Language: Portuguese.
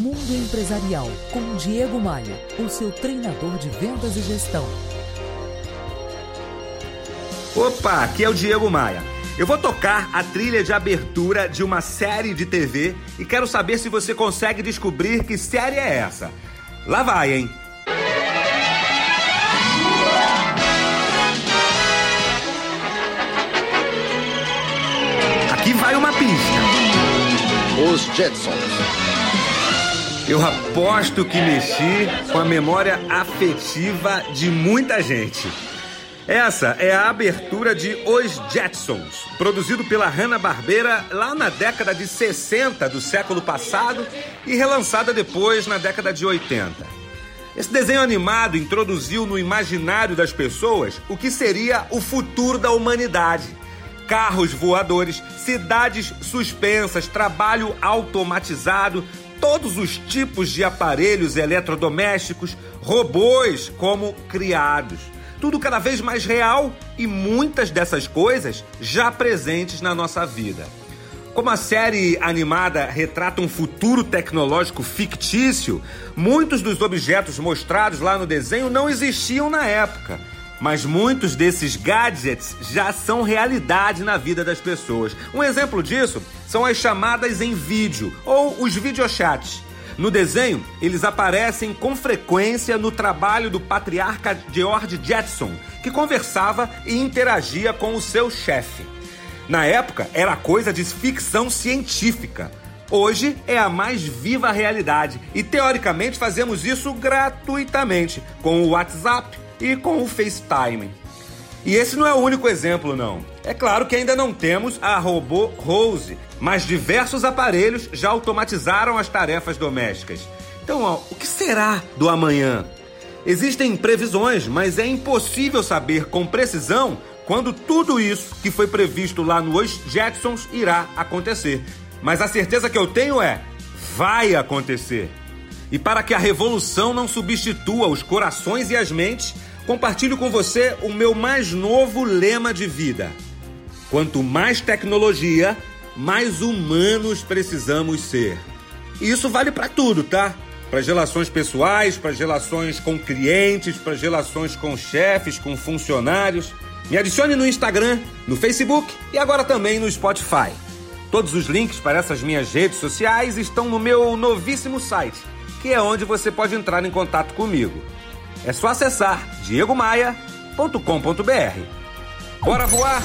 Mundo Empresarial com Diego Maia, o seu treinador de vendas e gestão. Opa, aqui é o Diego Maia. Eu vou tocar a trilha de abertura de uma série de TV e quero saber se você consegue descobrir que série é essa. Lá vai, hein? Aqui vai uma pista. Os Jetsons. Eu aposto que mexi com a memória afetiva de muita gente. Essa é a abertura de Os Jetsons, produzido pela Hanna-Barbera lá na década de 60 do século passado e relançada depois na década de 80. Esse desenho animado introduziu no imaginário das pessoas o que seria o futuro da humanidade. Carros voadores, cidades suspensas, trabalho automatizado, todos os tipos de aparelhos eletrodomésticos, robôs como criados tudo cada vez mais real e muitas dessas coisas já presentes na nossa vida. Como a série animada retrata um futuro tecnológico fictício, muitos dos objetos mostrados lá no desenho não existiam na época. Mas muitos desses gadgets já são realidade na vida das pessoas. Um exemplo disso são as chamadas em vídeo ou os videochats no desenho, eles aparecem com frequência no trabalho do patriarca George Jetson, que conversava e interagia com o seu chefe. Na época, era coisa de ficção científica. Hoje é a mais viva realidade e, teoricamente, fazemos isso gratuitamente com o WhatsApp e com o FaceTime. E esse não é o único exemplo, não. É claro que ainda não temos a robô Rose, mas diversos aparelhos já automatizaram as tarefas domésticas. Então, ó, o que será do amanhã? Existem previsões, mas é impossível saber com precisão quando tudo isso que foi previsto lá nos Jetsons irá acontecer. Mas a certeza que eu tenho é: vai acontecer. E para que a revolução não substitua os corações e as mentes, compartilho com você o meu mais novo lema de vida. Quanto mais tecnologia, mais humanos precisamos ser. E isso vale para tudo, tá? Para as relações pessoais, para as relações com clientes, para as relações com chefes, com funcionários. Me adicione no Instagram, no Facebook e agora também no Spotify. Todos os links para essas minhas redes sociais estão no meu novíssimo site, que é onde você pode entrar em contato comigo. É só acessar diegomaia.com.br. Bora voar?